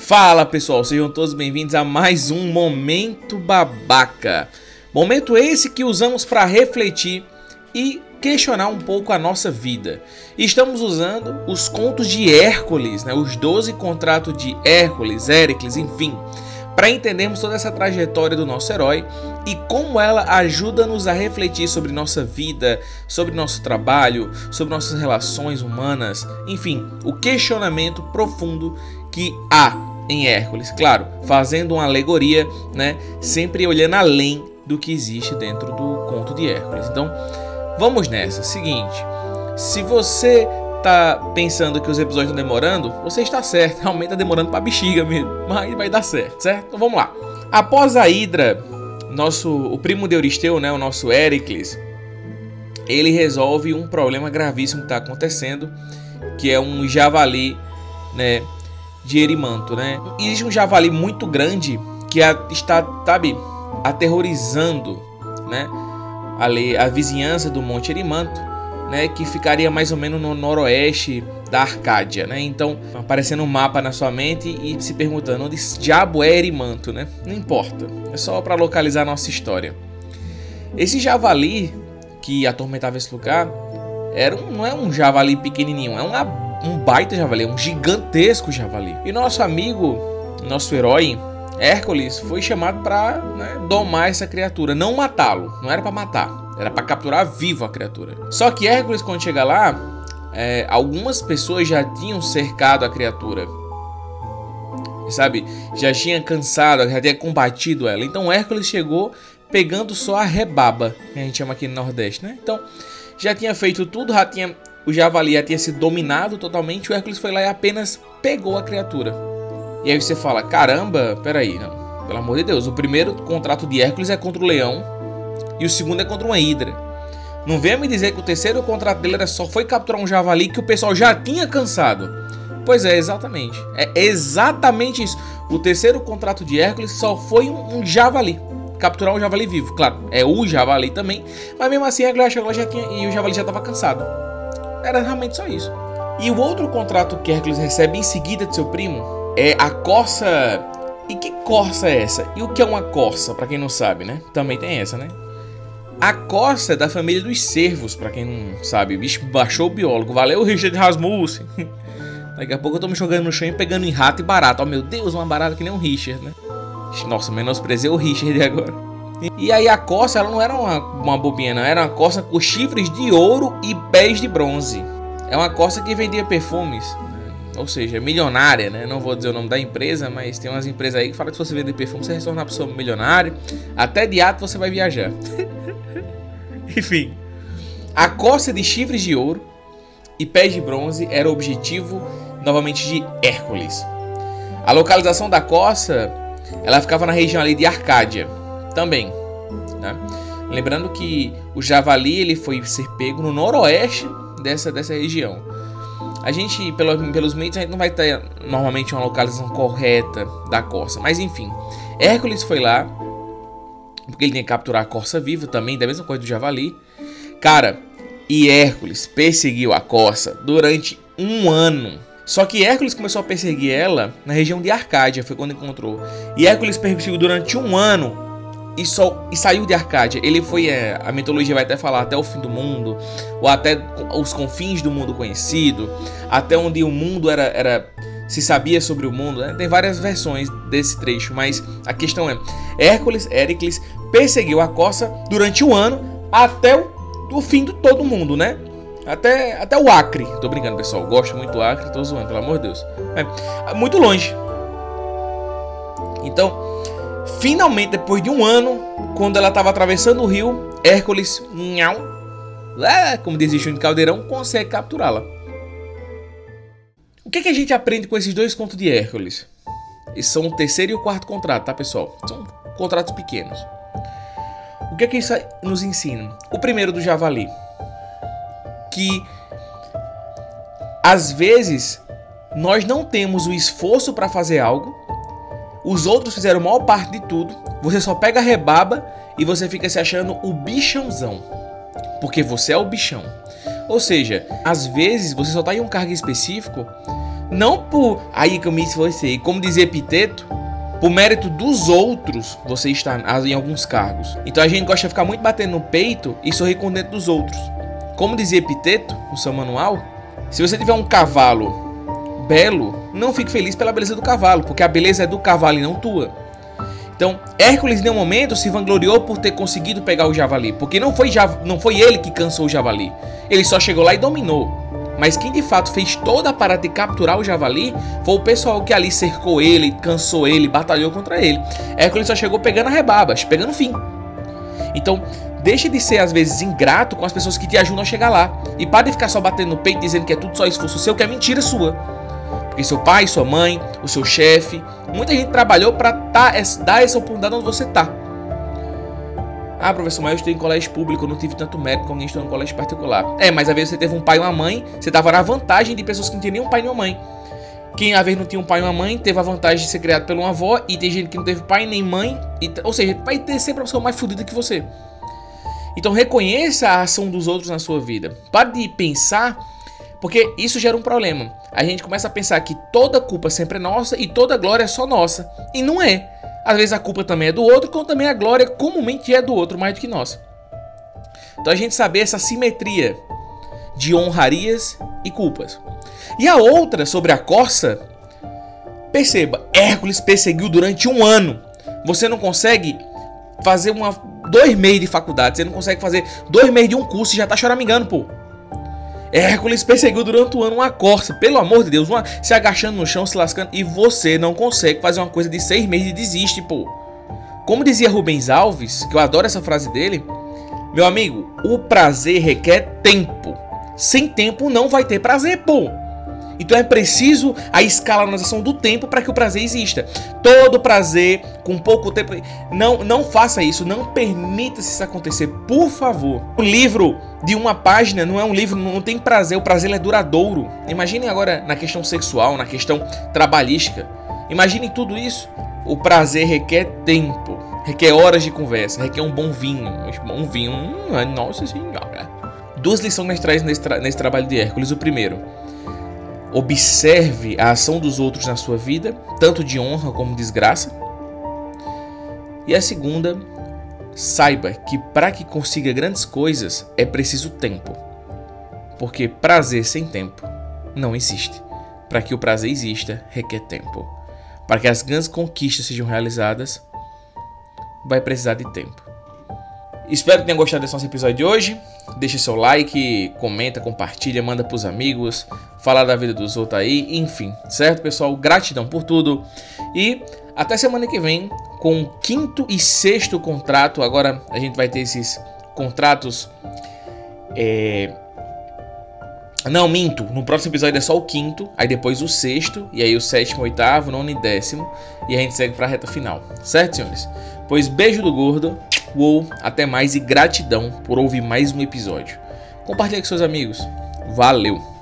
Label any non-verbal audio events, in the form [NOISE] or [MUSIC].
Fala pessoal, sejam todos bem-vindos a mais um Momento Babaca. Momento esse que usamos para refletir e questionar um pouco a nossa vida. Estamos usando os contos de Hércules, né? os 12 contratos de Hércules, Hércules, enfim, para entendermos toda essa trajetória do nosso herói e como ela ajuda-nos a refletir sobre nossa vida, sobre nosso trabalho, sobre nossas relações humanas, enfim, o questionamento profundo que há em Hércules, claro, fazendo uma alegoria, né, sempre olhando além do que existe dentro do conto de Hércules. Então, vamos nessa. Seguinte, se você tá pensando que os episódios estão demorando, você está certo, [LAUGHS] realmente tá demorando para bexiga mesmo, mas vai dar certo, certo? Então vamos lá. Após a Hidra, nosso o primo de Euristeu, né, o nosso Hércules, ele resolve um problema gravíssimo que está acontecendo, que é um javali, né, de Erimanto, né? Existe um javali muito grande que está, sabe, aterrorizando, né? Ali a vizinhança do Monte Erimanto, né? Que ficaria mais ou menos no noroeste da Arcádia, né? Então, aparecendo um mapa na sua mente e se perguntando onde diabo é Erimanto, né? Não importa, é só para localizar nossa história. Esse javali que atormentava esse lugar era um, não é um javali pequenininho, é uma um baita javali, um gigantesco javali. E nosso amigo, nosso herói, Hércules, foi chamado para né, domar essa criatura, não matá-lo. Não era para matar, era para capturar vivo a criatura. Só que Hércules, quando chega lá, é, algumas pessoas já tinham cercado a criatura. Sabe? Já tinha cansado, já tinha combatido ela. Então Hércules chegou pegando só a rebaba, que a gente chama aqui no Nordeste, né? Então já tinha feito tudo, já tinha o javali já tinha sido dominado totalmente, o Hércules foi lá e apenas pegou a criatura. E aí você fala: caramba, peraí, não, pelo amor de Deus, o primeiro contrato de Hércules é contra o leão e o segundo é contra uma hidra. Não venha me dizer que o terceiro contrato dele era só foi capturar um javali que o pessoal já tinha cansado. Pois é, exatamente. É exatamente isso. O terceiro contrato de Hércules só foi um, um javali. Capturar um javali vivo. Claro, é o javali também. Mas mesmo assim, Hércules chegou já e o javali já estava cansado. Era realmente só isso. E o outro contrato que Hércules recebe em seguida de seu primo é a corça. E que corça é essa? E o que é uma corça, para quem não sabe, né? Também tem essa, né? A corça é da família dos cervos, para quem não sabe. O bicho baixou o biólogo. Valeu, Richard Rasmussen. [LAUGHS] Daqui a pouco eu tô me jogando no chão e pegando em rato e barata. Oh meu Deus, uma barata que nem um Richard, né? Nossa, menosprezei o Richard [LAUGHS] agora. E aí a coça, ela não era uma, uma bobinha, não. Era uma coça com chifres de ouro e pés de bronze. É uma coça que vendia perfumes. Ou seja, milionária, né? Não vou dizer o nome da empresa, mas tem umas empresas aí que falam que se você vender perfume, você vai se tornar pessoa milionária. Até de ato você vai viajar. [LAUGHS] Enfim. A coça de chifres de ouro e pés de bronze era o objetivo, novamente, de Hércules. A localização da coça, ela ficava na região ali de Arcádia também. Né? Lembrando que o javali ele foi ser pego no noroeste dessa, dessa região. A gente, pelo, pelos meios, a gente não vai ter normalmente uma localização correta da corça. Mas enfim, Hércules foi lá, porque ele tinha que capturar a corça viva também, da mesma coisa do javali. Cara, e Hércules perseguiu a corça durante um ano. Só que Hércules começou a perseguir ela na região de Arcádia, foi quando encontrou. E Hércules perseguiu durante um ano e, só, e saiu de Arcádia. Ele foi, é, a mitologia vai até falar até o fim do mundo, ou até os confins do mundo conhecido, até onde o mundo era, era se sabia sobre o mundo. Né? Tem várias versões desse trecho, mas a questão é: Hércules, Hércules perseguiu a coça durante um ano até o, o fim de todo mundo, né? Até, até o Acre. Tô brincando, pessoal. Gosto muito do Acre, tô zoando, pelo amor de Deus. É, muito longe. Então, Finalmente, depois de um ano, quando ela estava atravessando o rio, Hércules, nhau, é, como diz Júnior Caldeirão, consegue capturá-la. O que, é que a gente aprende com esses dois contos de Hércules? Esses são o terceiro e o quarto contrato, tá pessoal? São contratos pequenos. O que é que isso nos ensina? O primeiro do javali. Que às vezes nós não temos o esforço para fazer algo, os outros fizeram a maior parte de tudo. Você só pega a rebaba e você fica se achando o bichãozão. Porque você é o bichão. Ou seja, às vezes você só está em um cargo específico Não por aí que eu me esforcei, como dizia Epiteto, por mérito dos outros, você está em alguns cargos. Então a gente gosta de ficar muito batendo no peito e sorrir com dentro dos outros. Como dizia Epiteto no seu manual, se você tiver um cavalo belo, não fique feliz pela beleza do cavalo, porque a beleza é do cavalo e não tua. Então, Hércules em nenhum momento se vangloriou por ter conseguido pegar o javali, porque não foi, não foi ele que cansou o javali. Ele só chegou lá e dominou. Mas quem de fato fez toda a parada de capturar o javali foi o pessoal que ali cercou ele, cansou ele, batalhou contra ele. Hércules só chegou pegando a rebabas, pegando fim. Então, deixe de ser às vezes ingrato com as pessoas que te ajudam a chegar lá. E pare de ficar só batendo no peito dizendo que é tudo só esforço seu, que é mentira sua. Porque seu pai, sua mãe, o seu chefe, muita gente trabalhou para tá, dar essa oportunidade onde você tá. Ah, professor, mas eu estudei em colégio público, eu não tive tanto mérito como alguém estudou em colégio particular. É, mas às vezes você teve um pai e uma mãe, você tava na vantagem de pessoas que não tinham nem um pai nem uma mãe. Quem às vezes não tinha um pai e uma mãe, teve a vantagem de ser criado por uma avó, e tem gente que não teve pai nem mãe, e, ou seja, vai ter sempre uma pessoa mais fodida que você. Então reconheça a ação dos outros na sua vida. Pare de pensar porque isso gera um problema. A gente começa a pensar que toda culpa sempre é nossa e toda glória é só nossa. E não é. Às vezes a culpa também é do outro, como também a glória comumente é do outro mais do que nossa. Então a gente saber essa simetria de honrarias e culpas. E a outra sobre a corça, perceba, Hércules perseguiu durante um ano. Você não consegue fazer uma, dois meses de faculdade, você não consegue fazer dois meses de um curso e já tá choramingando, pô. Hércules perseguiu durante o ano uma corça, pelo amor de Deus, uma, se agachando no chão, se lascando, e você não consegue fazer uma coisa de seis meses e desiste, pô. Como dizia Rubens Alves, que eu adoro essa frase dele, meu amigo, o prazer requer tempo. Sem tempo não vai ter prazer, pô. Então é preciso a escalonização do tempo para que o prazer exista. Todo prazer com pouco tempo. Não, não faça isso, não permita isso acontecer, por favor. O livro de uma página não é um livro, não tem prazer, o prazer é duradouro. Imaginem agora na questão sexual, na questão trabalhística. Imaginem tudo isso. O prazer requer tempo, requer horas de conversa, requer um bom vinho. Um vinho, hum, nossa senhora. Duas lições que traz nesse, tra nesse trabalho de Hércules. O primeiro, Observe a ação dos outros na sua vida, tanto de honra como desgraça. E a segunda, saiba que para que consiga grandes coisas é preciso tempo. Porque prazer sem tempo não existe. Para que o prazer exista, requer tempo. Para que as grandes conquistas sejam realizadas, vai precisar de tempo. Espero que tenham gostado desse nosso episódio de hoje. Deixe seu like, comenta, compartilha, manda pros amigos, falar da vida dos outros aí, enfim, certo, pessoal? Gratidão por tudo. E até semana que vem com o quinto e sexto contrato. Agora a gente vai ter esses contratos. É... Não, minto. No próximo episódio é só o quinto, aí depois o sexto, e aí o sétimo, oitavo, nono e décimo. E a gente segue pra reta final. Certo, senhores? Pois beijo do gordo. Uou, até mais e gratidão por ouvir mais um episódio. Compartilhe com seus amigos. Valeu!